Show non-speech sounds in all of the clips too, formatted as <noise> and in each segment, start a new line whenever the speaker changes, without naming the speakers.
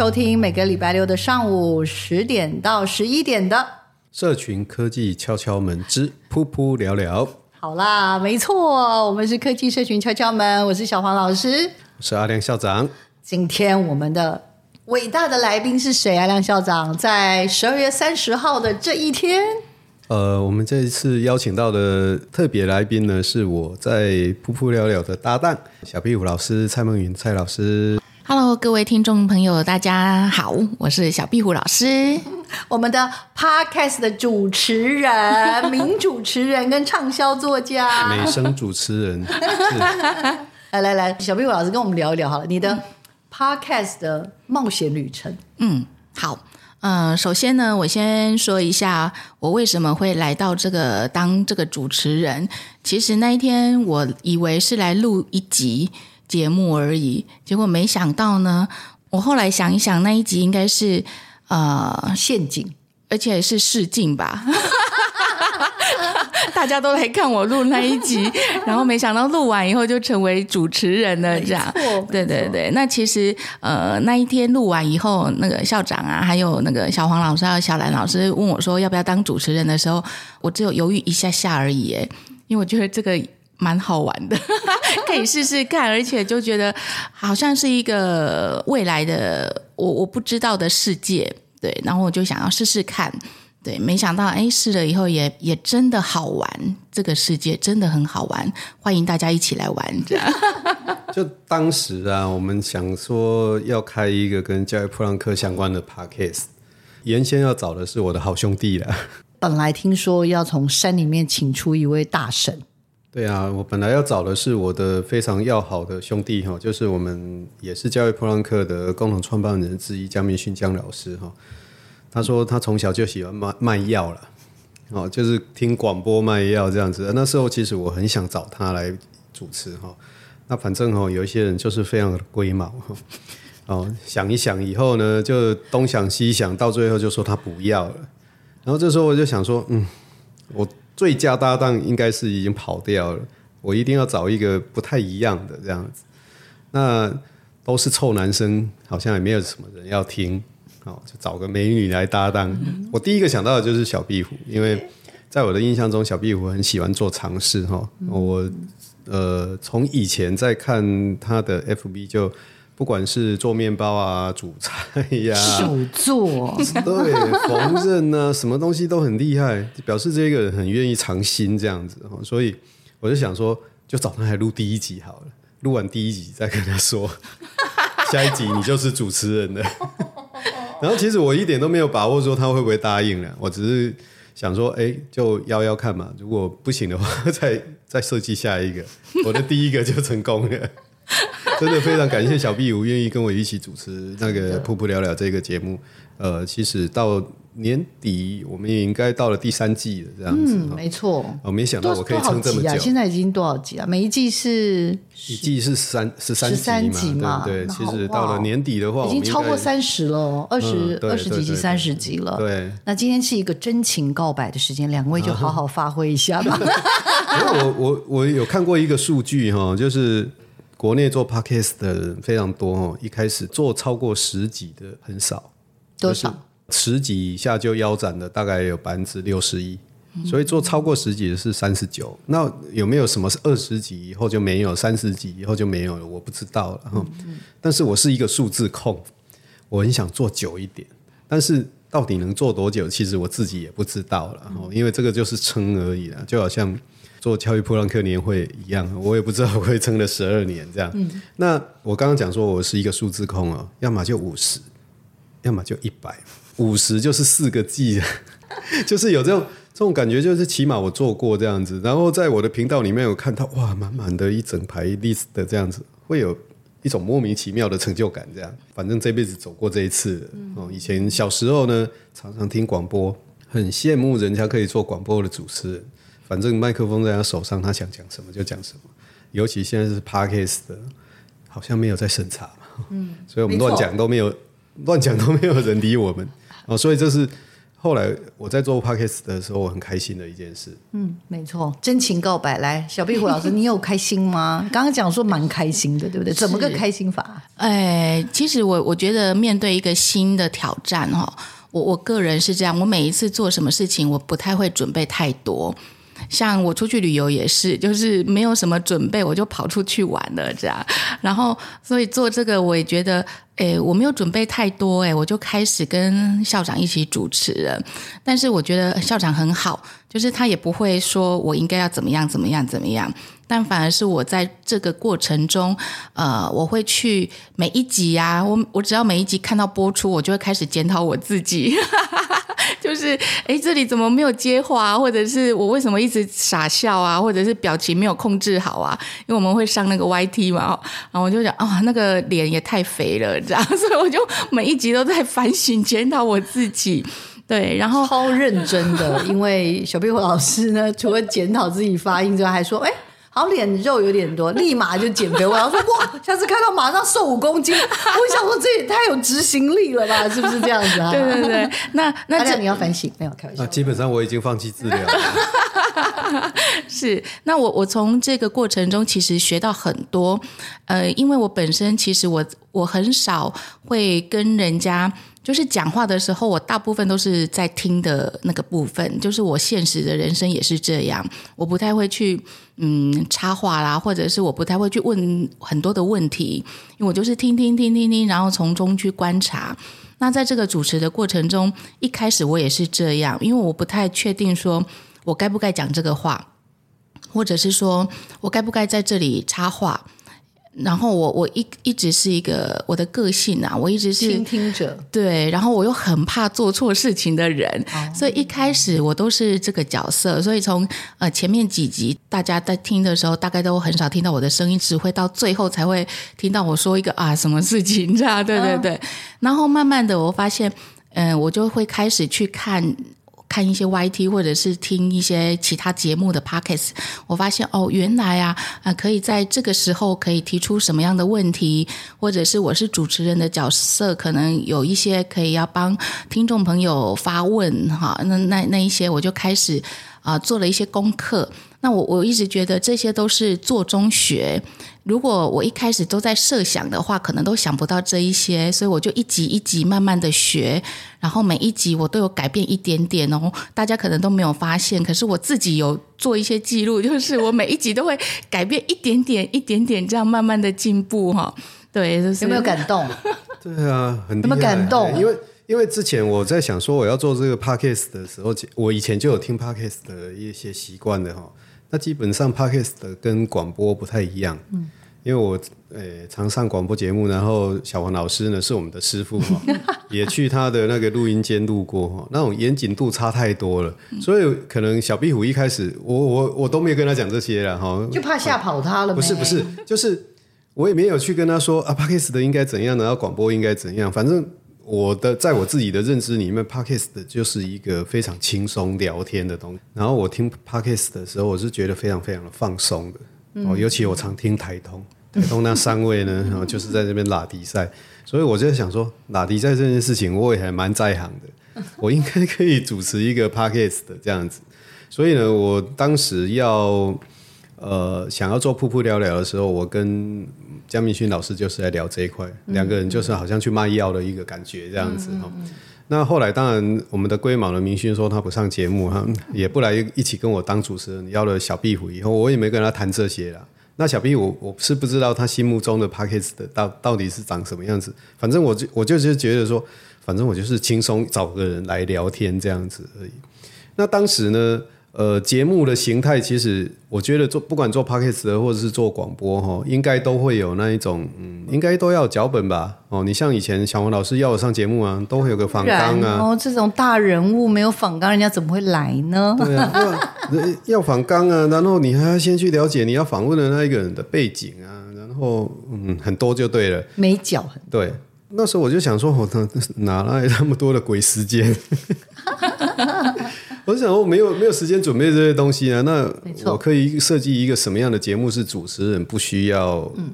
收听每个礼拜六的上午十点到十一点的
社群科技敲敲门之噗噗聊聊。
好啦，没错，我们是科技社群敲敲门，我是小黄老师，
我是阿亮校长。
今天我们的伟大的来宾是谁？阿亮校长在十二月三十号的这一天，
呃，我们这一次邀请到的特别来宾呢，是我在噗噗聊聊的搭档小壁虎老师蔡梦云蔡老师。
Hello，各位听众朋友，大家好，我是小壁虎老师，
我们的 Podcast 的主持人、名主持人跟畅销作家、
美声主持人。
来来来，小壁虎老师跟我们聊一聊好了，你的 Podcast 的冒险旅程。
嗯，好，嗯、呃，首先呢，我先说一下我为什么会来到这个当这个主持人。其实那一天我以为是来录一集。节目而已，结果没想到呢。我后来想一想，那一集应该是呃陷阱，而且是试镜吧。<laughs> 大家都来看我录那一集，<laughs> 然后没想到录完以后就成为主持人了，这样。对对对。那其实呃那一天录完以后，那个校长啊，还有那个小黄老师还有小兰老师问我说要不要当主持人的时候，我只有犹豫一下下而已，哎，因为我觉得这个。蛮好玩的，<laughs> 可以试试看，而且就觉得好像是一个未来的我我不知道的世界，对，然后我就想要试试看，对，没想到哎试了以后也也真的好玩，这个世界真的很好玩，欢迎大家一起来玩，这样。<laughs>
就当时啊，我们想说要开一个跟教育普朗克相关的 podcast，原先要找的是我的好兄弟了，
本来听说要从山里面请出一位大神。
对啊，我本来要找的是我的非常要好的兄弟哈，就是我们也是教育普朗克的共同创办人之一江明勋江老师哈。他说他从小就喜欢卖卖药了，哦，就是听广播卖药这样子。那时候其实我很想找他来主持哈，那反正哈有一些人就是非常的龟毛哈，哦，想一想以后呢，就东想西想，到最后就说他不要了。然后这时候我就想说，嗯，我。最佳搭档应该是已经跑掉了，我一定要找一个不太一样的这样子。那都是臭男生，好像也没有什么人要听，哦，就找个美女来搭档。我第一个想到的就是小壁虎，因为在我的印象中，小壁虎很喜欢做尝试哈。我呃，从以前在看他的 FB 就。不管是做面包啊、煮菜呀、啊、
手做，
对，缝纫啊，什么东西都很厉害，表示这个人很愿意尝新这样子。所以我就想说，就找他来录第一集好了，录完第一集再跟他说，<laughs> 下一集你就是主持人了。然后其实我一点都没有把握说他会不会答应了，我只是想说，哎，就邀邀看嘛，如果不行的话，再 <laughs> 再设计下一个，我的第一个就成功了。<laughs> 真的非常感谢小壁虎愿意跟我一起主持那个噗噗聊聊这个节目。呃，其实到年底我们也应该到了第三季了，这样子。
嗯，没错。
我、哦、没想到我可以撑这么久。
啊、现在已经多少集了？每一季是
一季是三十三集嘛？对，对，对。其实到了年底的话，
已经超过三十了，二十二十几集、三十集了。对。那今天是一个真情告白的时间，两位就好好发挥一下吧。<laughs>
我我我有看过一个数据哈，就是。国内做 podcast 的人非常多哦，一开始做超过十集的很少，
多少？
十集以下就腰斩的大概有百分之六十一，所以做超过十集的是三十九。那有没有什么是二十集以后就没有，三十集以后就没有了？我不知道了。嗯嗯，但是我是一个数字控，我很想做久一点，但是到底能做多久，其实我自己也不知道了。因为这个就是撑而已了，就好像做教育普朗克年会一样，我也不知道会撑了十二年这样。嗯、那我刚刚讲说我是一个数字控哦，要么就五十，要么就一百，五十就是四个 G，<laughs> 就是有这种。这种感觉就是，起码我做过这样子，然后在我的频道里面有看到哇，满满的一整排 list 的这样子，会有一种莫名其妙的成就感。这样，反正这辈子走过这一次哦。以前小时候呢，常常听广播，很羡慕人家可以做广播的主持人。反正麦克风在他手上，他想讲什么就讲什么。尤其现在是 Podcast 的，好像没有在审查嘛，嗯，所以我们乱讲都没有，乱讲都没有人理我们哦。所以这是。后来我在做 podcast 的时候，我很开心的一件事。
嗯，没错，真情告白。来，小壁虎老师，你有开心吗？<laughs> 刚刚讲说蛮开心的，对不对？怎么个开心法？
哎，其实我我觉得面对一个新的挑战哈，我我个人是这样，我每一次做什么事情，我不太会准备太多。像我出去旅游也是，就是没有什么准备，我就跑出去玩了这样。然后，所以做这个我也觉得，诶，我没有准备太多，诶，我就开始跟校长一起主持了。但是我觉得校长很好，就是他也不会说我应该要怎么样怎么样怎么样，但反而是我在这个过程中，呃，我会去每一集啊，我我只要每一集看到播出，我就会开始检讨我自己。<laughs> 就是哎，这里怎么没有接话，或者是我为什么一直傻笑啊，或者是表情没有控制好啊？因为我们会上那个 YT 嘛，然后我就想啊、那个脸也太肥了，这样，<laughs> 所以我就每一集都在反省检讨我自己。对，然后
超认真的，因为小壁虎老师呢，除了检讨自己发音之外，还说哎。好脸肉有点多，<laughs> 立马就减肥。我要说哇，下次看到马上瘦五公斤。我想说这也太有执行力了吧？是不是这样子啊？<laughs>
对对对，那那这
你要反省，没有开玩笑。
那基本上我已经放弃治疗了。<laughs>
是，那我我从这个过程中其实学到很多。呃，因为我本身其实我我很少会跟人家。就是讲话的时候，我大部分都是在听的那个部分。就是我现实的人生也是这样，我不太会去嗯插话啦，或者是我不太会去问很多的问题，因为我就是听听听听听，然后从中去观察。那在这个主持的过程中，一开始我也是这样，因为我不太确定说我该不该讲这个话，或者是说我该不该在这里插话。然后我我一一直是一个我的个性啊，我一直是
倾听者，
对，然后我又很怕做错事情的人，哦、所以一开始我都是这个角色。所以从呃前面几集大家在听的时候，大概都很少听到我的声音，只会到最后才会听到我说一个啊什么事情这样，对对对。哦、然后慢慢的我发现，嗯、呃，我就会开始去看。看一些 YT 或者是听一些其他节目的 Podcast，我发现哦，原来啊啊，可以在这个时候可以提出什么样的问题，或者是我是主持人的角色，可能有一些可以要帮听众朋友发问哈，那那那一些我就开始啊做了一些功课。那我我一直觉得这些都是做中学。如果我一开始都在设想的话，可能都想不到这一些，所以我就一集一集慢慢的学，然后每一集我都有改变一点点哦。大家可能都没有发现，可是我自己有做一些记录，就是我每一集都会改变一点点、一点点，这样慢慢的进步哈。对，就是、
有没有感动？
对啊，很
有没有感动？
因为因为之前我在想说我要做这个 podcast 的时候，我以前就有听 podcast 的一些习惯的哈。那基本上 Podcast 跟广播不太一样，嗯，因为我诶、欸、常上广播节目，然后小黄老师呢是我们的师傅哈，<laughs> 也去他的那个录音间录过哈，那种严谨度差太多了，所以可能小壁虎一开始我我我都没有跟他讲这些了哈，
就怕吓跑他了。
不是不是，就是我也没有去跟他说啊 Podcast 的应该怎样，然后广播应该怎样，反正。我的在我自己的认知里面，Podcast 就是一个非常轻松聊天的东西。然后我听 Podcast 的时候，我是觉得非常非常的放松的。哦、嗯，尤其我常听台通，<laughs> 台通那三位呢，然后就是在这边拉迪赛，所以我就在想说，拉迪赛这件事情，我也还蛮在行的。<laughs> 我应该可以主持一个 Podcast 的这样子。所以呢，我当时要呃想要做噗噗聊聊的时候，我跟江明勋老师就是在聊这一块，两个人就是好像去卖药的一个感觉这样子哈。那后来当然我们的龟毛的明勋说他不上节目，哈，也不来一起跟我当主持人。要了小壁虎以后，我也没跟他谈这些了。那小壁虎，我是不知道他心目中的 Podcast 的到到底是长什么样子。反正我就我就是觉得说，反正我就是轻松找个人来聊天这样子而已。那当时呢，呃，节目的形态其实我觉得做不管做 Podcast 的或者是做广播哈，应该都会有那一种，嗯，应该都要脚本吧？哦，你像以前小黄老师要我上节目啊，都会有个访纲啊。
哦，这种大人物没有访纲，人家怎么会来呢？
对啊，要访纲啊，然后你还要先去了解你要访问的那一个人的背景啊，然后嗯，很多就对了，
没脚很
对。那时候我就想说，我哪来那么多的鬼时间？我想我没有没有时间准备这些东西啊。那我可以设计一个什么样的节目是主持人不需要嗯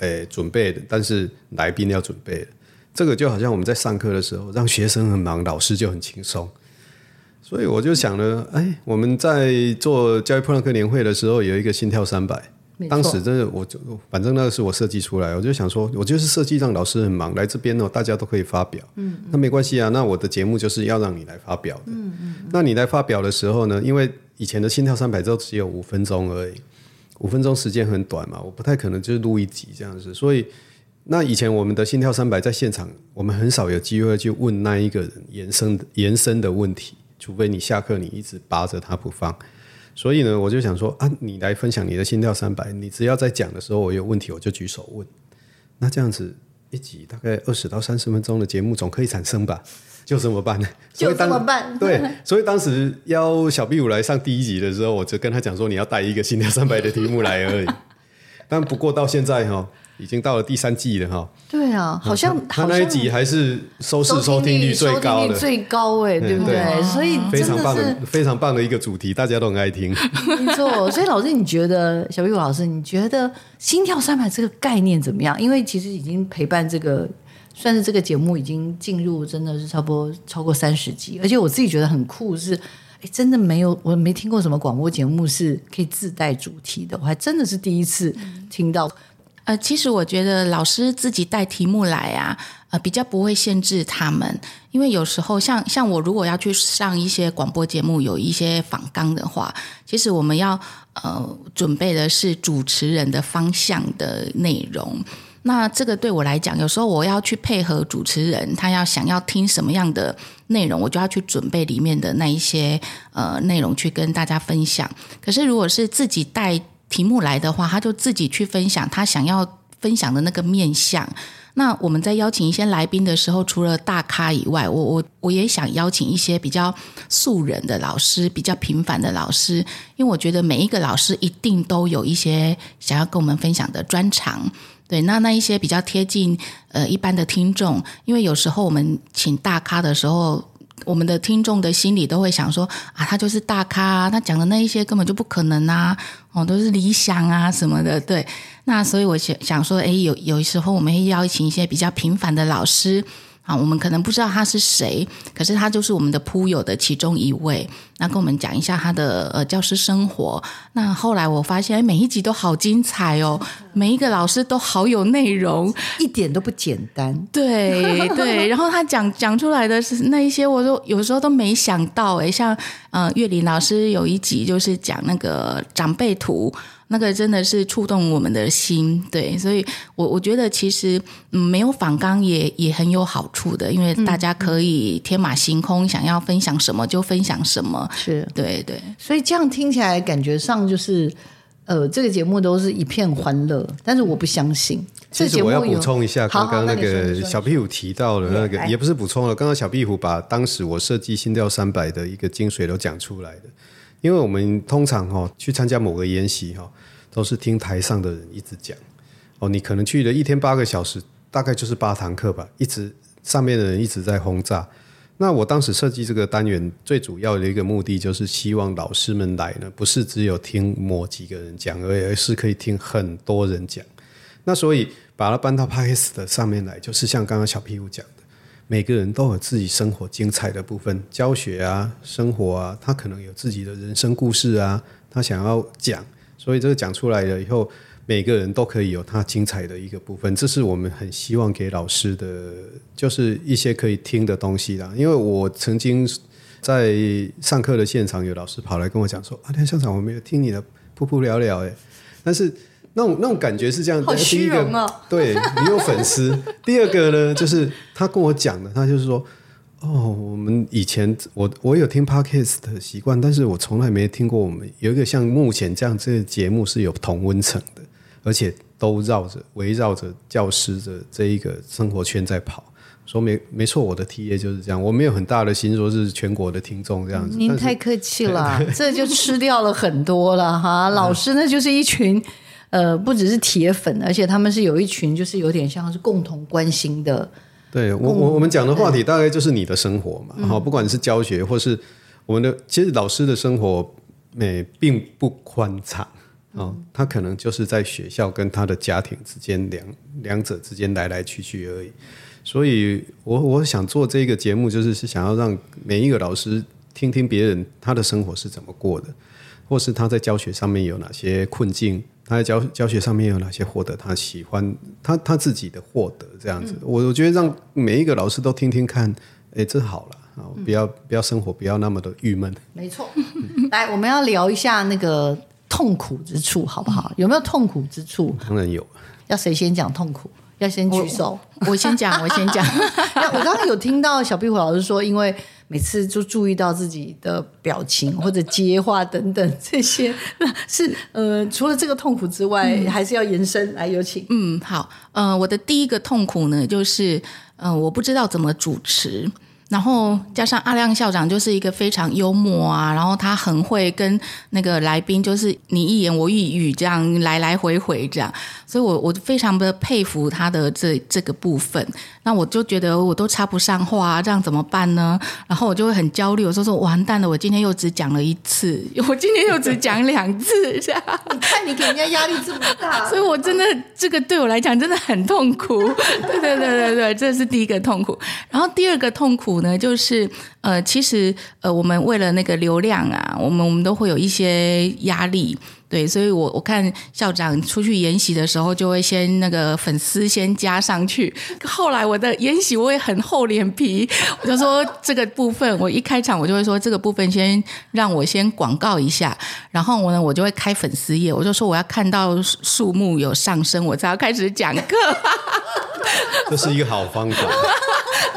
诶准备的，但是来宾要准备的。这个就好像我们在上课的时候，让学生很忙，老师就很轻松。所以我就想呢，哎，我们在做教育破浪课年会的时候，有一个心跳三百。当时真的，我就反正那个是我设计出来，我就想说，我就是设计让老师很忙来这边哦，大家都可以发表。嗯，嗯，那没关系啊，那我的节目就是要让你来发表的。嗯嗯，那你来发表的时候呢，因为以前的心跳三百都只有五分钟而已，五分钟时间很短嘛，我不太可能就是录一集这样子，所以那以前我们的心跳三百在现场，我们很少有机会去问那一个人延伸延伸的问题，除非你下课你一直扒着他不放。所以呢，我就想说啊，你来分享你的心跳三百，你只要在讲的时候我有问题，我就举手问。那这样子一集大概二十到三十分钟的节目总可以产生吧？就这么办呢？<laughs>
就这么办？
对，所以当时邀小 B 五来上第一集的时候，我就跟他讲说，你要带一个心跳三百的题目来而已。但不过到现在哈。已经到了第三季了哈，
对啊，好像
他那一集还是收视收听率最高的，
最高哎，对不对？所以
非常棒的，非常棒的一个主题，大家都很爱听。<laughs>
没错，所以老师，你觉得小壁虎老师，你觉得心跳三百这个概念怎么样？因为其实已经陪伴这个，算是这个节目已经进入真的是差不多超过三十集，而且我自己觉得很酷是，哎，真的没有，我没听过什么广播节目是可以自带主题的，我还真的是第一次听到。
呃，其实我觉得老师自己带题目来啊，呃，比较不会限制他们，因为有时候像像我如果要去上一些广播节目，有一些访纲的话，其实我们要呃准备的是主持人的方向的内容。那这个对我来讲，有时候我要去配合主持人，他要想要听什么样的内容，我就要去准备里面的那一些呃内容去跟大家分享。可是如果是自己带题目来的话，他就自己去分享他想要分享的那个面向。那我们在邀请一些来宾的时候，除了大咖以外，我我我也想邀请一些比较素人的老师，比较平凡的老师，因为我觉得每一个老师一定都有一些想要跟我们分享的专长。对，那那一些比较贴近呃一般的听众，因为有时候我们请大咖的时候。我们的听众的心里都会想说啊，他就是大咖啊，他讲的那一些根本就不可能啊，都是理想啊什么的，对。那所以我想想说，哎，有有时候我们会邀请一些比较平凡的老师。啊，我们可能不知道他是谁，可是他就是我们的铺友的其中一位。那跟我们讲一下他的呃教师生活。那后来我发现，每一集都好精彩哦，每一个老师都好有内容，
一点都不简单。
对对，<laughs> 然后他讲讲出来的是那一些，我都有时候都没想到诶，像呃岳林老师有一集就是讲那个长辈图。那个真的是触动我们的心，对，所以我我觉得其实嗯，没有反纲也也很有好处的，因为大家可以天马行空，想要分享什么就分享什么，
是
对对，
所以这样听起来感觉上就是呃，这个节目都是一片欢乐，但是我不相信。
其实我要补充一下，刚刚那个小壁虎提到的那个，也不是补充了，刚刚小壁虎把当时我设计心跳三百的一个精髓都讲出来的。因为我们通常哈去参加某个研习哈，都是听台上的人一直讲哦，你可能去了一天八个小时，大概就是八堂课吧，一直上面的人一直在轰炸。那我当时设计这个单元最主要的一个目的，就是希望老师们来呢，不是只有听某几个人讲而，而是可以听很多人讲。那所以把它搬到 Podcast 的上面来，就是像刚刚小屁股讲。每个人都有自己生活精彩的部分，教学啊，生活啊，他可能有自己的人生故事啊，他想要讲，所以这个讲出来了以后，每个人都可以有他精彩的一个部分，这是我们很希望给老师的，就是一些可以听的东西啦。因为我曾经在上课的现场，有老师跑来跟我讲说：“啊，梁校长，我没有听你的噗噗聊聊。”哎，但是那种那种感觉是这样，
好虚荣哦。
对，你有粉丝。<laughs> 第二个呢，就是他跟我讲的，他就是说。哦，我们以前我我有听 podcast 的习惯，但是我从来没听过我们有一个像目前这样这个节目是有同温层的，而且都绕着围绕着教师的这一个生活圈在跑。说没没错，我的 TA 就是这样，我没有很大的心说是全国的听众这样子。
您太客气了，这就吃掉了很多了哈。<laughs> 老师那，就是一群呃，不只是铁粉，而且他们是有一群就是有点像是共同关心的。
对我我我们讲的话题大概就是你的生活嘛，好，不管是教学或是我们的，其实老师的生活诶并不宽敞啊，他可能就是在学校跟他的家庭之间两两者之间来来去去而已。所以我我想做这个节目，就是是想要让每一个老师听听别人他的生活是怎么过的，或是他在教学上面有哪些困境。他在教教学上面有哪些获得？他喜欢他他自己的获得这样子，我、嗯、我觉得让每一个老师都听听看，哎，这好了啊，不要不要生活不要那么的郁闷。
没错，<laughs> 来，我们要聊一下那个痛苦之处，好不好？有没有痛苦之处？
当然有。
要谁先讲痛苦？要先举手。
我，我先讲，我先讲。<laughs>
我刚刚有听到小壁虎老师说，因为。每次就注意到自己的表情或者接话等等这些，<laughs> 那是呃，除了这个痛苦之外，嗯、还是要延伸来有请。
嗯，好，呃，我的第一个痛苦呢，就是呃，我不知道怎么主持。然后加上阿亮校长就是一个非常幽默啊，然后他很会跟那个来宾就是你一言我一语这样来来回回这样，所以我我非常的佩服他的这这个部分。那我就觉得我都插不上话，这样怎么办呢？然后我就会很焦虑，我说说完蛋了，我今天又只讲了一次，<laughs> 我今天又只讲两次这样。
你看你给人家压力这么大，<laughs>
所以我真的这个对我来讲真的很痛苦。<laughs> 对对对对对，这是第一个痛苦。然后第二个痛苦。呢，就是呃，其实呃，我们为了那个流量啊，我们我们都会有一些压力，对，所以我我看校长出去研习的时候，就会先那个粉丝先加上去。后来我的研习我也很厚脸皮，我就说这个部分，我一开场我就会说这个部分先让我先广告一下，然后我呢我就会开粉丝页，我就说我要看到数目有上升，我才要开始讲课。<laughs>
这是一个好方法。<laughs>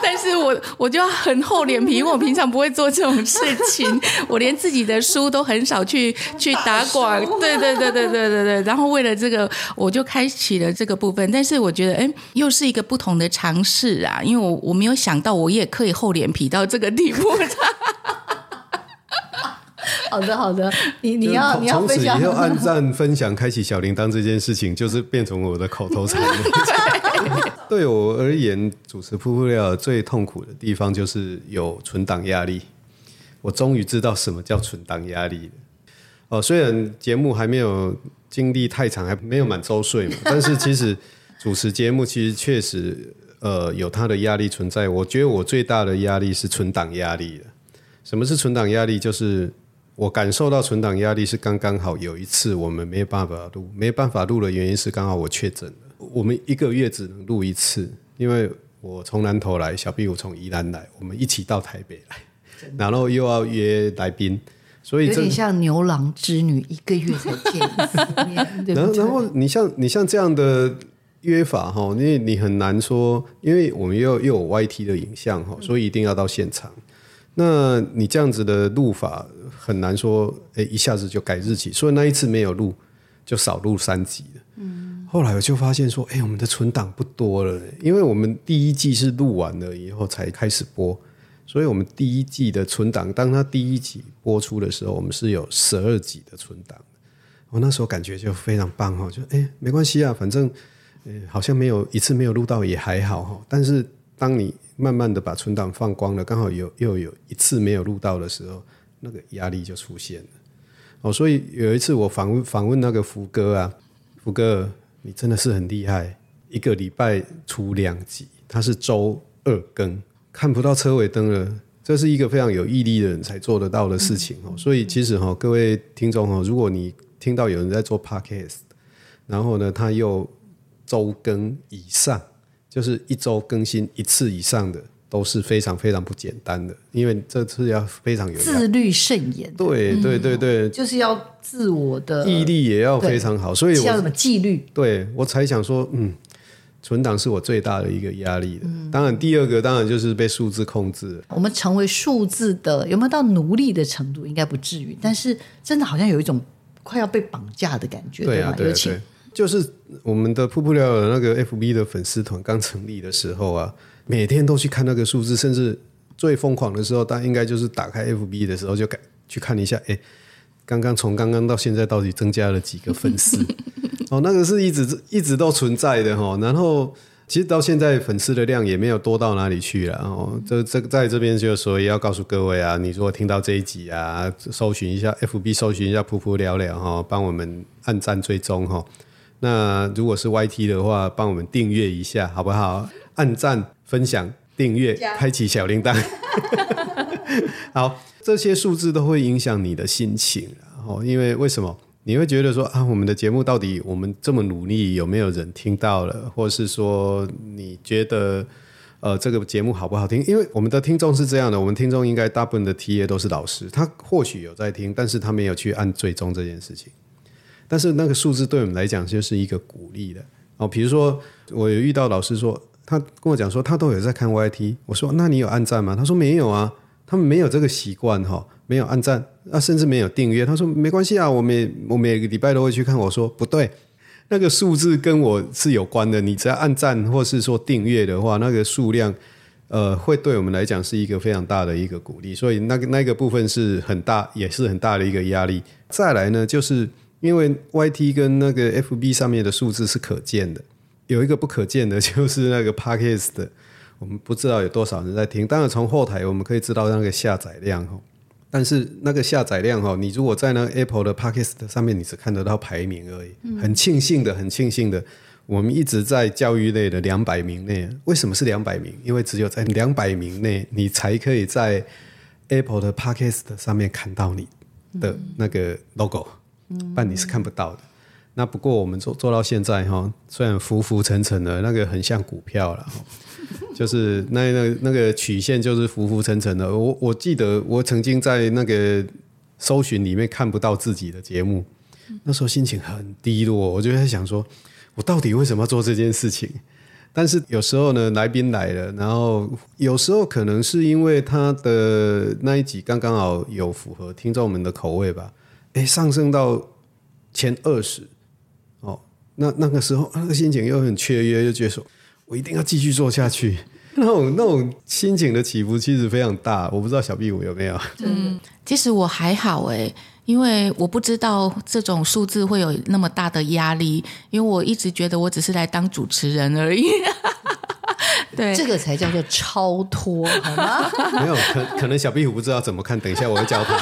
但是我我就要很厚脸皮，因为我平常不会做这种事情，<laughs> 我连自己的书都很少去去打广，对对对对对对对。然后为了这个，我就开启了这个部分。但是我觉得，哎，又是一个不同的尝试啊，因为我我没有想到，我也可以厚脸皮到这个地步。<laughs>
好的好的，你你要你要
从此以后按赞、分享、开启小铃铛这件事情，<laughs> 就是变成我的口头禅。<laughs> 对我而言，主持噗噗聊最痛苦的地方就是有存档压力。我终于知道什么叫存档压力了。哦，虽然节目还没有经历太长，还没有满周岁嘛，但是其实主持节目其实确实呃有它的压力存在。我觉得我最大的压力是存档压力了。什么是存档压力？就是我感受到存档压力是刚刚好。有一次我们没有办法录，没办法录的原因是刚好我确诊了。我们一个月只能录一次，因为我从南投来，小壁虎从宜兰来，我们一起到台北来，然后又要约来宾，所以
有点像牛郎织女，一个月才见一次。
然后，然后你像你像这样的约法哈，因为你很难说，因为我们又又有 YT 的影像哈，所以一定要到现场。那你这样子的录法很难说，哎，一下子就改日期，所以那一次没有录，就少录三集。嗯。后来我就发现说，哎，我们的存档不多了，因为我们第一季是录完了以后才开始播，所以我们第一季的存档，当它第一集播出的时候，我们是有十二集的存档。我那时候感觉就非常棒哈，就哎，没关系啊，反正好像没有一次没有录到也还好哈。但是当你慢慢的把存档放光了，刚好有又有一次没有录到的时候，那个压力就出现了。哦，所以有一次我访问访问那个福哥啊，福哥。你真的是很厉害，一个礼拜出两集，他是周二更，看不到车尾灯了，这是一个非常有毅力的人才做得到的事情哦。所以其实哈，各位听众哈，如果你听到有人在做 podcast，然后呢，他又周更以上，就是一周更新一次以上的，都是非常非常不简单的，因为这次要非常有
自律慎言。
对对对对，
就是要自我的
毅力也要非常好，所以我
叫什么纪律？
对我才想说，嗯。存档是我最大的一个压力的，当然第二个当然就是被数字控制。
我们成为数字的有没有到奴隶的程度？应该不至于，但是真的好像有一种快要被绑架的感觉，
对啊，对啊，对，就是我们的瀑布聊聊的那个 FB 的粉丝团刚成立的时候啊，每天都去看那个数字，甚至最疯狂的时候，但应该就是打开 FB 的时候就看去看一下，哎，刚刚从刚刚到现在到底增加了几个粉丝？<laughs> 哦，那个是一直一直都存在的哈，然后其实到现在粉丝的量也没有多到哪里去了哦。这这在这边就所以要告诉各位啊，你如果听到这一集啊，搜寻一下 FB，搜寻一下噗噗聊聊哈，帮我们按赞追踪哈。那如果是 YT 的话，帮我们订阅一下好不好？按赞、分享、订阅、开启小铃铛。<laughs> 好，这些数字都会影响你的心情，然后因为为什么？你会觉得说啊，我们的节目到底我们这么努力，有没有人听到了？或是说你觉得呃这个节目好不好听？因为我们的听众是这样的，我们听众应该大部分的 TA 都是老师，他或许有在听，但是他没有去按追踪这件事情。但是那个数字对我们来讲就是一个鼓励的哦。比如说我有遇到老师说，他跟我讲说他都有在看 YT，我说那你有按赞吗？他说没有啊，他们没有这个习惯哈。没有按赞啊，甚至没有订阅。他说没关系啊，我每我每个礼拜都会去看。我说不对，那个数字跟我是有关的。你只要按赞或是说订阅的话，那个数量呃，会对我们来讲是一个非常大的一个鼓励。所以那个那个部分是很大，也是很大的一个压力。再来呢，就是因为 YT 跟那个 FB 上面的数字是可见的，有一个不可见的，<laughs> 就是那个 Podcast 的，我们不知道有多少人在听。当然从后台我们可以知道那个下载量但是那个下载量哈，你如果在那个 Apple 的 Podcast 上面，你只看得到排名而已。很庆幸的，很庆幸的，我们一直在教育类的两百名内。为什么是两百名？因为只有在两百名内，你才可以在 Apple 的 Podcast 上面看到你的那个 logo，不然你是看不到的。那不过我们做做到现在哈，虽然浮浮沉沉的，那个很像股票了。<laughs> 就是那那那个曲线就是浮浮沉沉的。我我记得我曾经在那个搜寻里面看不到自己的节目，那时候心情很低落。我就在想说，我到底为什么要做这件事情？但是有时候呢，来宾来了，然后有时候可能是因为他的那一集刚刚好有符合听众们的口味吧，诶，上升到前二十，那那个时候那个心情又很雀跃，又觉得说。我一定要继续做下去，<laughs> 那种那种心情的起伏其实非常大。我不知道小壁虎有没有？
嗯，<laughs> 其实我还好哎，因为我不知道这种数字会有那么大的压力，因为我一直觉得我只是来当主持人而已。<laughs> 对，
这个才叫做超脱，好吗？
没有，可可能小壁虎不知道怎么看，等一下我会教他。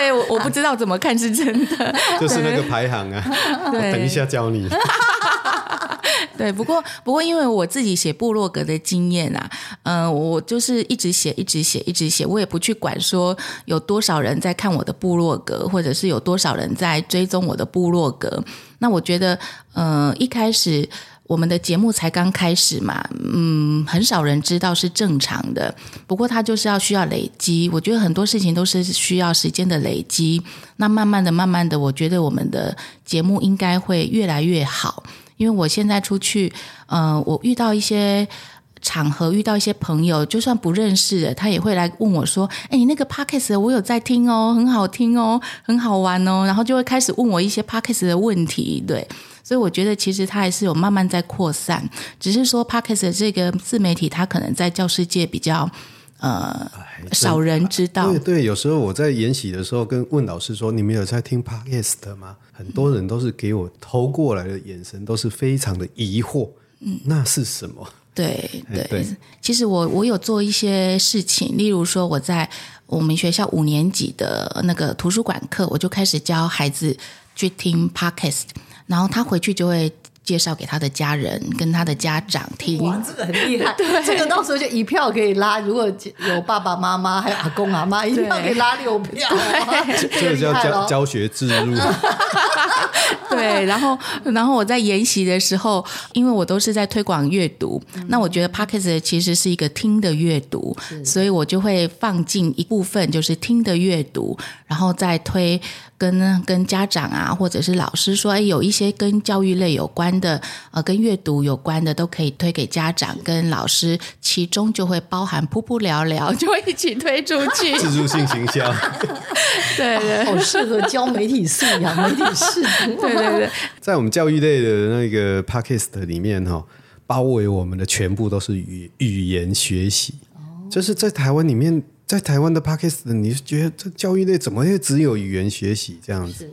对，我我不知道怎么看是真的，<laughs>
就是那个排行啊，我等一下教你。<laughs>
对，不过不过，因为我自己写部落格的经验啊，嗯、呃，我就是一直写，一直写，一直写，我也不去管说有多少人在看我的部落格，或者是有多少人在追踪我的部落格。那我觉得，呃，一开始我们的节目才刚开始嘛，嗯，很少人知道是正常的。不过，它就是要需要累积。我觉得很多事情都是需要时间的累积。那慢慢的、慢慢的，我觉得我们的节目应该会越来越好。因为我现在出去，呃，我遇到一些场合，遇到一些朋友，就算不认识的，他也会来问我说：“哎，你那个 Podcast 我有在听哦，很好听哦，很好玩哦。”然后就会开始问我一些 Podcast 的问题。对，所以我觉得其实它还是有慢慢在扩散，只是说 Podcast 这个自媒体，它可能在教师界比较。呃，少人知道。对
对，有时候我在研习的时候，跟问老师说：“你们有在听 Podcast 吗？”很多人都是给我投过来的眼神，都是非常的疑惑。嗯，那是什么？
对对，对，其实我我有做一些事情，例如说我在我们学校五年级的那个图书馆课，我就开始教孩子去听 Podcast，然后他回去就会介绍给他的家人跟他的家长听。
哇，这个很厉害，<laughs> 对，这个到时候就一票可以拉，如果有爸爸妈妈还有阿公阿妈，一票可以拉六票，<laughs>
这个叫教教学置入。<laughs>
对，然后然后我在研习的时候，因为我都是在推广阅读，嗯、那我觉得 Podcast 其实是一个听的阅读，所以我就会放进一部分就是听的阅读，然后再推。跟跟家长啊，或者是老师说，哎，有一些跟教育类有关的，呃，跟阅读有关的，都可以推给家长跟老师，其中就会包含噗噗聊聊，<laughs> 就会一起推出去。
自助性行销，<laughs>
对对，
好适合教媒体素养、媒体识读。
对对对，
在我们教育类的那个 Podcast 里面哈，包围我们的全部都是语语言学习，就是在台湾里面。在台湾的 Podcast，你觉得这教育类怎么会只有语言学习这样子？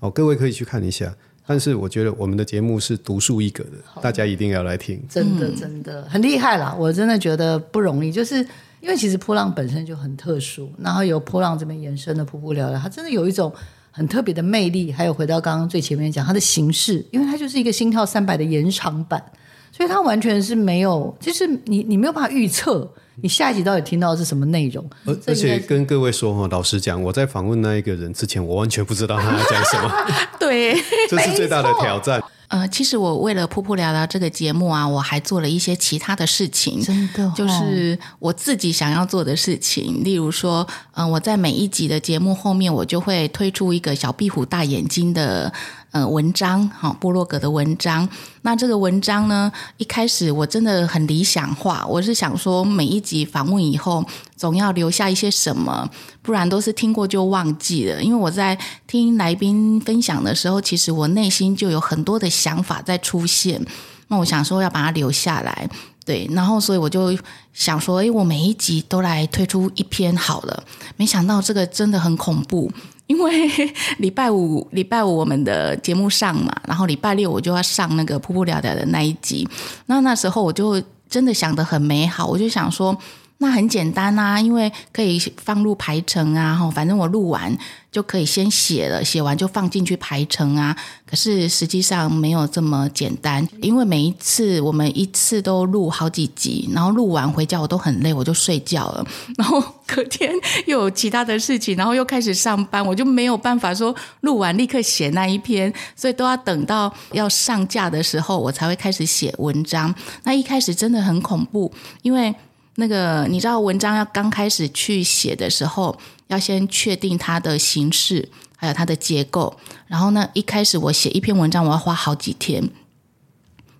哦，各位可以去看一下。但是我觉得我们的节目是独树一格的，大家一定要来听。
真的，真的很厉害啦！我真的觉得不容易，就是因为其实波浪本身就很特殊，然后由波浪这边延伸的瀑布聊聊，它真的有一种很特别的魅力。还有回到刚刚最前面讲它的形式，因为它就是一个心跳三百的延长版，所以它完全是没有，就是你你没有办法预测。你下一集到底听到的是什么内容？
而而且跟各位说哈，老实讲，我在访问那一个人之前，我完全不知道他要讲什么。<laughs>
对，<laughs>
这是最大的挑战。
呃，其实我为了噗噗聊聊这个节目啊，我还做了一些其他的事情，
真的、哦，
就是我自己想要做的事情。例如说，嗯、呃，我在每一集的节目后面，我就会推出一个小壁虎大眼睛的。呃，文章哈，部落格的文章。那这个文章呢，一开始我真的很理想化，我是想说，每一集访问以后，总要留下一些什么，不然都是听过就忘记了。因为我在听来宾分享的时候，其实我内心就有很多的想法在出现。那我想说要把它留下来，对，然后所以我就想说，诶，我每一集都来推出一篇好了。没想到这个真的很恐怖。因为 <laughs> 礼拜五礼拜五我们的节目上嘛，然后礼拜六我就要上那个噗噗聊聊的那一集，那那时候我就真的想得很美好，我就想说。那很简单啊，因为可以放入排程啊，哈，反正我录完就可以先写了，写完就放进去排程啊。可是实际上没有这么简单，因为每一次我们一次都录好几集，然后录完回家我都很累，我就睡觉了。<laughs> 然后隔天又有其他的事情，然后又开始上班，我就没有办法说录完立刻写那一篇，所以都要等到要上架的时候，我才会开始写文章。那一开始真的很恐怖，因为。那个你知道，文章要刚开始去写的时候，要先确定它的形式，还有它的结构。然后呢，一开始我写一篇文章，我要花好几天，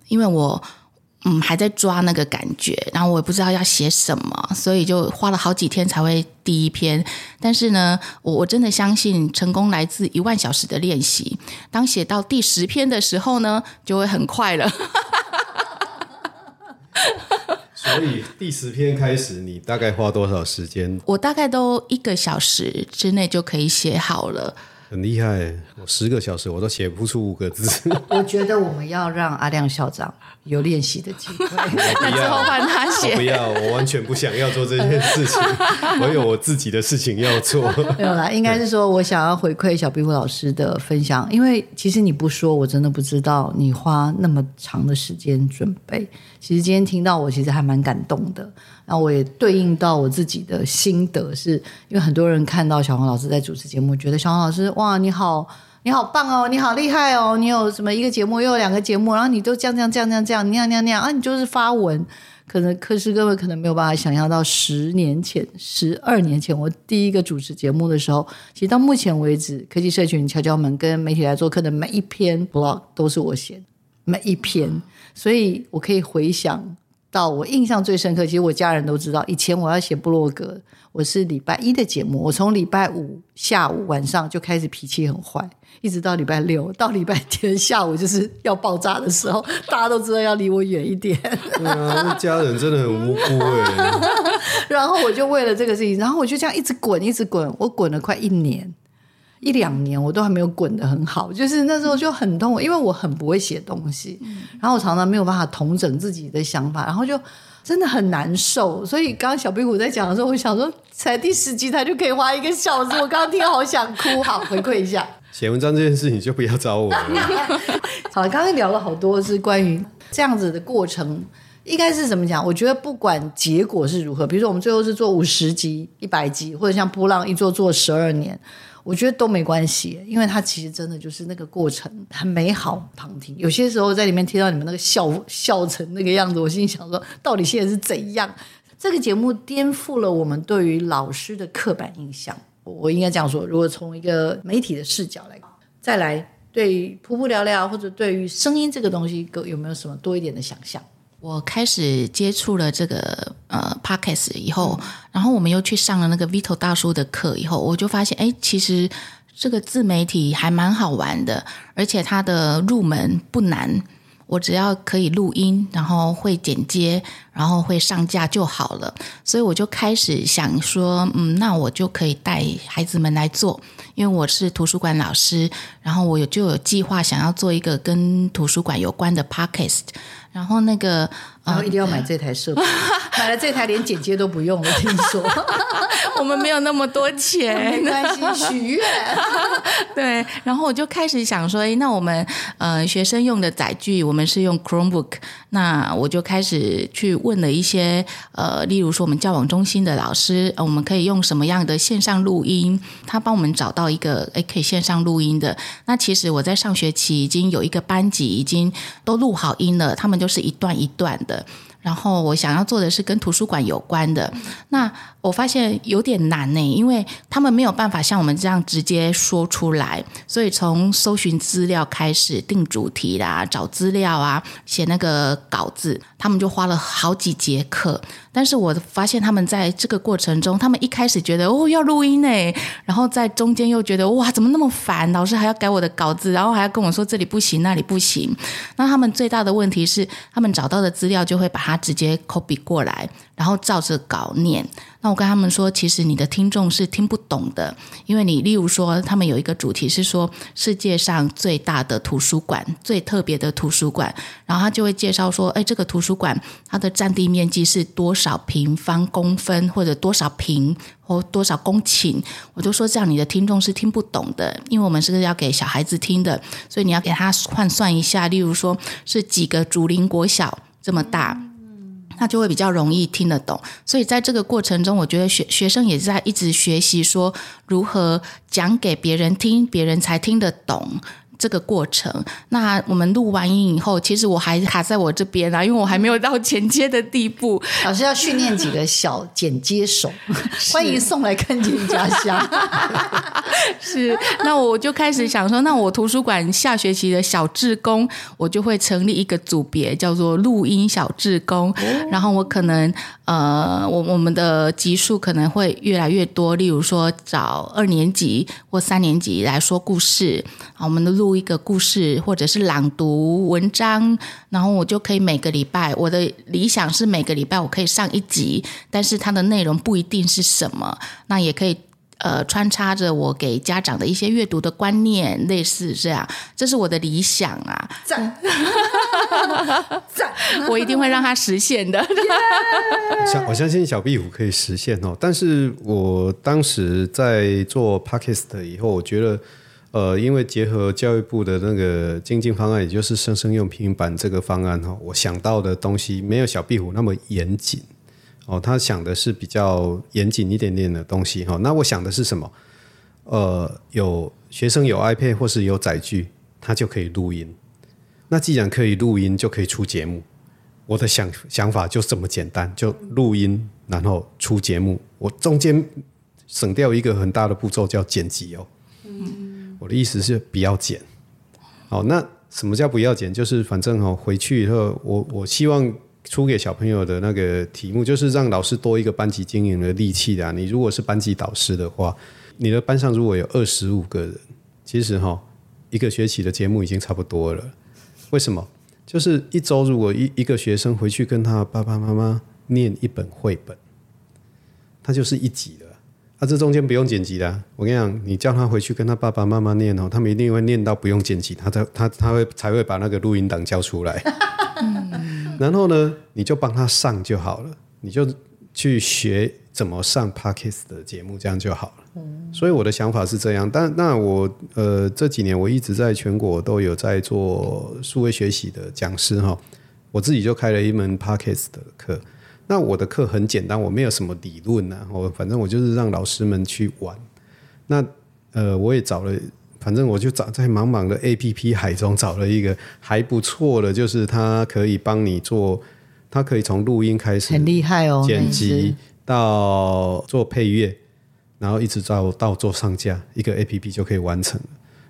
因为我嗯还在抓那个感觉，然后我也不知道要写什么，所以就花了好几天才会第一篇。但是呢，我我真的相信成功来自一万小时的练习。当写到第十篇的时候呢，就会很快了。
所以第十篇开始，你大概花多少时间？
我大概都一个小时之内就可以写好了。
很厉害，我十个小时我都写不出五个字。<laughs>
我觉得我们要让阿亮校长有练习的机会，<laughs>
那之后换他写。
不要，我完全不想要做这件事情，<laughs> 我有我自己的事情要做。<laughs>
没有啦，应该是说我想要回馈小壁虎老师的分享，因为其实你不说，我真的不知道你花那么长的时间准备。其实今天听到我，其实还蛮感动的。然后我也对应到我自己的心得是，是因为很多人看到小黄老师在主持节目，觉得小黄老师哇，你好，你好棒哦，你好厉害哦，你有什么一个节目又有两个节目，然后你都这样这样这样这样这样那样那样那样啊，你就是发文，可能可是各位可能没有办法想象到十年前、十二年前我第一个主持节目的时候，其实到目前为止，科技社群敲敲门跟媒体来做客的每一篇 blog 都是我写的，每一篇，所以我可以回想。到我印象最深刻，其实我家人都知道，以前我要写部落格，我是礼拜一的节目，我从礼拜五下午晚上就开始脾气很坏，一直到礼拜六，到礼拜天下午就是要爆炸的时候，<laughs> 大家都知道要离我远一点。
对啊，家人真的很无辜哎。<laughs>
然后我就为了这个事情，然后我就这样一直滚，一直滚，我滚了快一年。一两年我都还没有滚得很好，就是那时候就很痛，因为我很不会写东西，然后我常常没有办法统整自己的想法，然后就真的很难受。所以刚刚小壁虎在讲的时候，我想说，才第十集他就可以花一个小时，我刚刚听好想哭。好，回馈一下。<laughs>
写文章这件事情就不要找我了。<laughs>
好了，刚刚聊了好多是关于这样子的过程，应该是怎么讲？我觉得不管结果是如何，比如说我们最后是做五十集、一百集，或者像波浪一做做十二年，我觉得都没关系，因为它其实真的就是那个过程很美好。旁听有些时候在里面听到你们那个笑笑成那个样子，我心里想说，到底现在是怎样？这个节目颠覆了我们对于老师的刻板印象。我应该这样说：如果从一个媒体的视角来，再来对噗噗聊聊或者对于声音这个东西，有没有什么多一点的想象？
我开始接触了这个呃 Podcast 以后，然后我们又去上了那个 Vito 大叔的课以后，我就发现，哎，其实这个自媒体还蛮好玩的，而且它的入门不难。我只要可以录音，然后会剪接，然后会上架就好了。所以我就开始想说，嗯，那我就可以带孩子们来做，因为我是图书馆老师，然后我就有计划想要做一个跟图书馆有关的 podcast。然后那个，
然后一定要买这台设备，<laughs> 买了这台连剪接都不用了。听说 <laughs>
我们没有那么多钱，
没关系，许愿。<laughs>
对，然后我就开始想说，哎，那我们呃学生用的载具，我们是用 Chromebook，那我就开始去问了一些呃，例如说我们教网中心的老师，我们可以用什么样的线上录音？他帮我们找到一个诶可以线上录音的。那其实我在上学期已经有一个班级已经都录好音了，他们就。是一段一段的，然后我想要做的是跟图书馆有关的。那我发现有点难呢，因为他们没有办法像我们这样直接说出来，所以从搜寻资料开始定主题啦、找资料啊、写那个稿子，他们就花了好几节课。但是我发现他们在这个过程中，他们一开始觉得哦要录音呢，然后在中间又觉得哇怎么那么烦，老师还要改我的稿子，然后还要跟我说这里不行那里不行。那他们最大的问题是，他们找到的资料就会把它直接 copy 过来，然后照着稿念。那我跟他们说，其实你的听众是听不懂的，因为你例如说，他们有一个主题是说世界上最大的图书馆、最特别的图书馆，然后他就会介绍说，哎，这个图书馆它的占地面积是多少平方公分，或者多少平或多少公顷，我就说这样你的听众是听不懂的，因为我们是要给小孩子听的，所以你要给他换算一下，例如说是几个竹林国小这么大。那就会比较容易听得懂，所以在这个过程中，我觉得学学生也在一直学习说如何讲给别人听，别人才听得懂。这个过程，那我们录完音以后，其实我还卡在我这边啊，因为我还没有到剪接的地步。
老师要训练几个小剪接手，<laughs> 欢迎送来看见家乡。<laughs>
是，那我就开始想说，那我图书馆下学期的小志工，我就会成立一个组别，叫做录音小志工。哦、然后我可能呃，我我们的集数可能会越来越多，例如说找二年级或三年级来说故事啊，我们的录。录一个故事，或者是朗读文章，然后我就可以每个礼拜，我的理想是每个礼拜我可以上一集，但是它的内容不一定是什么，那也可以呃穿插着我给家长的一些阅读的观念，类似这样，这是我的理想啊！赞，赞，<laughs> 我一定会让它实现的。
我相信小壁虎可以实现哦，但是我当时在做 Podcast 以后，我觉得。呃，因为结合教育部的那个精进方案，也就是生生用平板这个方案哈，我想到的东西没有小壁虎那么严谨哦，他想的是比较严谨一点点的东西哈。那我想的是什么？呃，有学生有 iPad 或是有载具，他就可以录音。那既然可以录音，就可以出节目。我的想想法就这么简单，就录音然后出节目。我中间省掉一个很大的步骤，叫剪辑哦。我的意思是不要剪，好，那什么叫不要剪？就是反正哦，回去以后，我我希望出给小朋友的那个题目，就是让老师多一个班级经营的力气的啊。你如果是班级导师的话，你的班上如果有二十五个人，其实哈，一个学期的节目已经差不多了。为什么？就是一周如果一一个学生回去跟他爸爸妈妈念一本绘本，他就是一集了。啊，这中间不用剪辑的。我跟你讲，你叫他回去跟他爸爸妈妈念哦，他们一定会念到不用剪辑，他才他他会才会把那个录音档交出来。然后呢，你就帮他上就好了，你就去学怎么上 Podcast 的节目，这样就好了。嗯、所以我的想法是这样，但那我呃这几年我一直在全国都有在做数位学习的讲师哈，我自己就开了一门 Podcast 的课。那我的课很简单，我没有什么理论啊，我反正我就是让老师们去玩。那呃，我也找了，反正我就找在茫茫的 APP 海中找了一个还不错的，就是它可以帮你做，它可以从录音开始，
很厉害哦，
剪辑到做配乐，然后一直到到做上架，一个 APP 就可以完成了。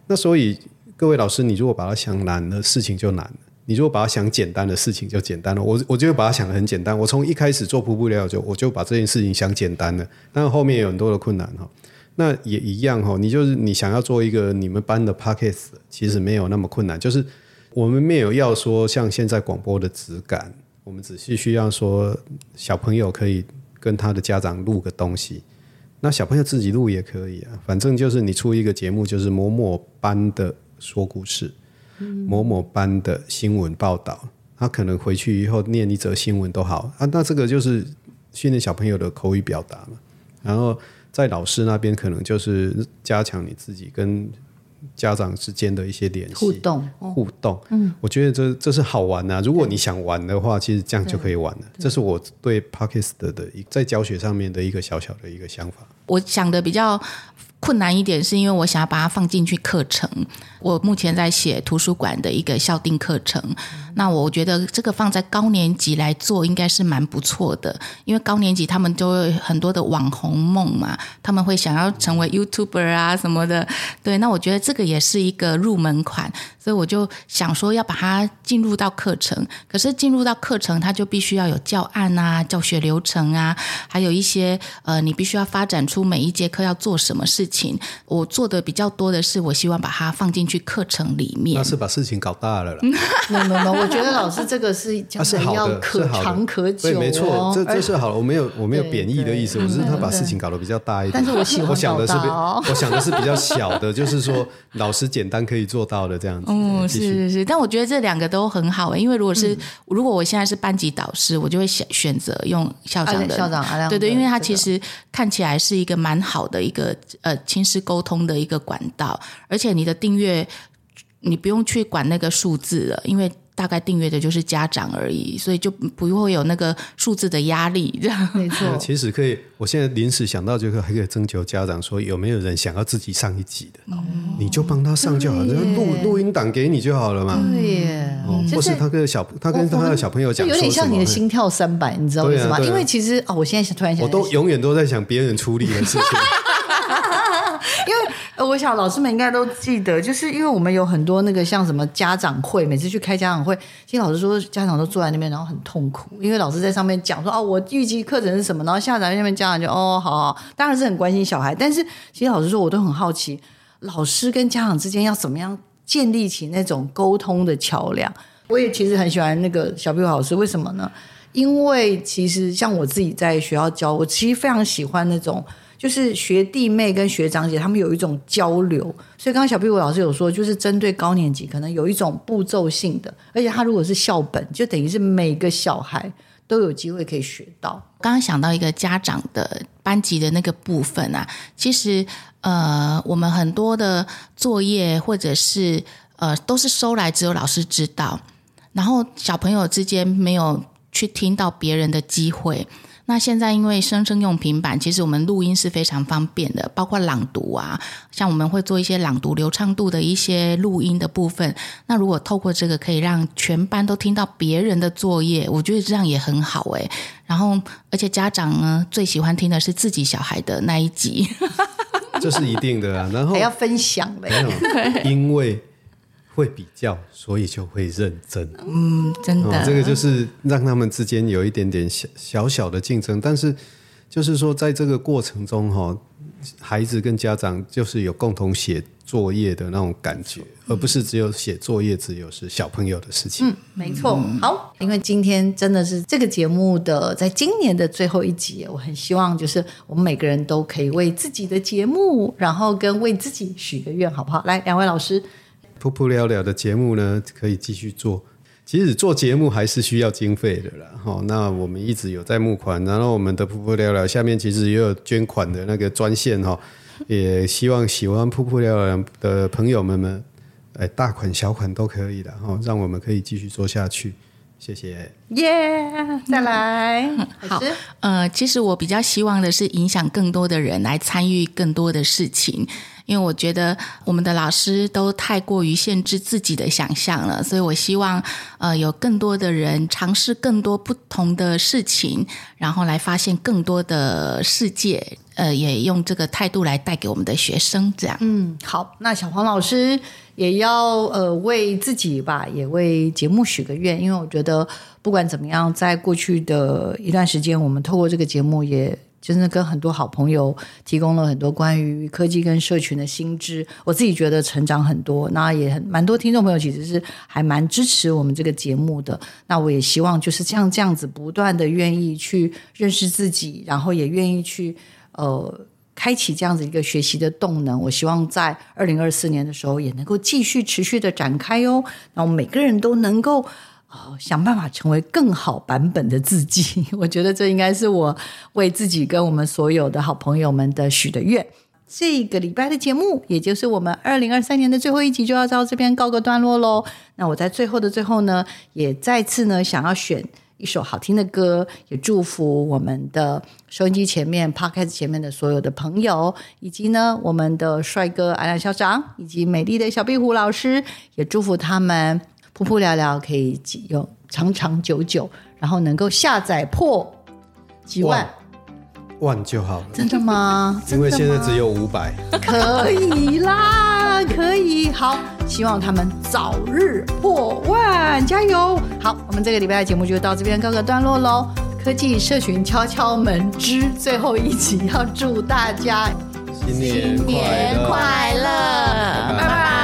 那所以各位老师，你如果把它想难了事情就难了。你如果把它想简单的事情就简单了，我我就把它想得很简单。我从一开始做瀑布聊就我就把这件事情想简单了，但后面有很多的困难哈。那也一样哈，你就是你想要做一个你们班的 podcast，其实没有那么困难，就是我们没有要说像现在广播的质感，我们只是需要说小朋友可以跟他的家长录个东西，那小朋友自己录也可以啊，反正就是你出一个节目，就是某某班的说故事。某某班的新闻报道，他可能回去以后念一则新闻都好啊。那这个就是训练小朋友的口语表达嘛。然后在老师那边，可能就是加强你自己跟家长之间的一些联系
互动。
互动，嗯，我觉得这这是好玩啊。如果你想玩的话，其实这样就可以玩了。这是我对 Podcast 的一在教学上面的一个小小的一个想法。
我想的比较。困难一点是因为我想要把它放进去课程。我目前在写图书馆的一个校订课程，那我觉得这个放在高年级来做应该是蛮不错的，因为高年级他们都有很多的网红梦嘛，他们会想要成为 YouTuber 啊什么的。对，那我觉得这个也是一个入门款，所以我就想说要把它进入到课程。可是进入到课程，它就必须要有教案啊、教学流程啊，还有一些呃，你必须要发展出每一节课要做什么事。情我做的比较多的是，我希望把它放进去课程里面。
那是把事情搞大了啦。
没有没有，我觉得老师这个是讲的要可长可久，哦。对，
没错，这这是好了。我没有我没有贬义的意思，我是他把事情搞得比较大一点。
但是我喜欢，
我想的是比我想的是比较 <laughs> 小的，就是说老师简单可以做到的这样子。
嗯，是是是。但我觉得这两个都很好，因为如果是、嗯、如果我现在是班级导师，我就会选选择用校长的
校长阿亮。
对对，因为他其实看起来是一个蛮好的一个呃。亲师沟通的一个管道，而且你的订阅，你不用去管那个数字了，因为大概订阅的就是家长而已，所以就不会有那个数字的压力。这样
没错，
其实可以，我现在临时想到，就是还可以征求家长说，有没有人想要自己上一集的，嗯、你就帮他上就好了，录录音档给你就好了嘛。对耶，或是他跟小他跟他的小朋友讲，
有点像你的心跳三百，你知道为什么吗？啊啊、因为其实哦，我现在突然想，
我都永远都在想别人处理的事情。<laughs>
因为呃我想老师们应该都记得，就是因为我们有很多那个像什么家长会，每次去开家长会，其实老师说家长都坐在那边，然后很痛苦，因为老师在上面讲说哦，我预计课程是什么，然后校长那边家长就哦，好好，当然是很关心小孩，但是其实老师说我都很好奇，老师跟家长之间要怎么样建立起那种沟通的桥梁。我也其实很喜欢那个小壁虎老师，为什么呢？因为其实像我自己在学校教，我其实非常喜欢那种。就是学弟妹跟学长姐他们有一种交流，所以刚刚小屁股老师有说，就是针对高年级可能有一种步骤性的，而且他如果是校本，就等于是每个小孩都有机会可以学到。
刚刚想到一个家长的班级的那个部分啊，其实呃，我们很多的作业或者是呃，都是收来只有老师知道，然后小朋友之间没有去听到别人的机会。那现在因为生生用平板，其实我们录音是非常方便的，包括朗读啊，像我们会做一些朗读流畅度的一些录音的部分。那如果透过这个，可以让全班都听到别人的作业，我觉得这样也很好诶。然后，而且家长呢最喜欢听的是自己小孩的那一集，<laughs>
这是一定的啊。然后
还要分享的，<laughs>
因为。会比较，所以就会认真。
嗯，真的，
哦，这个就是让他们之间有一点点小小小的竞争。但是，就是说，在这个过程中，哈，孩子跟家长就是有共同写作业的那种感觉，嗯，而不是只有写作业，只有是小朋友的事情。
嗯，没错。好，因为今天真的是这个节目的，在今年的最后一集，我很希望就是我们每个人都可以为自己的节目，然后跟为自己许个愿，好不好？来，两位老师。
噗噗聊聊的节目呢，可以继续做，其实做节目还是需要经费的啦。哈，那我们一直有在募款，然后我们的噗噗聊聊下面其实也有捐款的那个专线哈，也希望喜欢噗噗聊聊的朋友们们，哎，大款小款都可以的哈，让我们可以继续做下去。谢谢。
耶，yeah, 再来。
嗯、好，呃，其实我比较希望的是影响更多的人来参与更多的事情。因为我觉得我们的老师都太过于限制自己的想象了，所以我希望呃有更多的人尝试更多不同的事情，然后来发现更多的世界。呃，也用这个态度来带给我们的学生，这样。
嗯，好，那小黄老师也要呃为自己吧，也为节目许个愿，因为我觉得不管怎么样，在过去的一段时间，我们透过这个节目也。真的跟很多好朋友提供了很多关于科技跟社群的新知，我自己觉得成长很多。那也很蛮多听众朋友其实是还蛮支持我们这个节目的。那我也希望就是像这样子不断的愿意去认识自己，然后也愿意去呃开启这样子一个学习的动能。我希望在二零二四年的时候也能够继续持续的展开哦。那我们每个人都能够。哦，想办法成为更好版本的自己，<laughs> 我觉得这应该是我为自己跟我们所有的好朋友们的许的愿。这个礼拜的节目，也就是我们二零二三年的最后一集，就要到这边告个段落喽。那我在最后的最后呢，也再次呢想要选一首好听的歌，也祝福我们的收音机前面、Podcast 前面的所有的朋友，以及呢我们的帅哥阿亮校长，以及美丽的小壁虎老师，也祝福他们。噗噗聊聊可以有长长久久，然后能够下载破几万
万就好了。
真的吗？<laughs>
因为现在只有五百。
可以啦，可以。好，希望他们早日破万，加油！好，我们这个礼拜的节目就到这边告个段落喽。科技社群敲敲门之最后一集，要祝大家
新年快乐，
拜拜。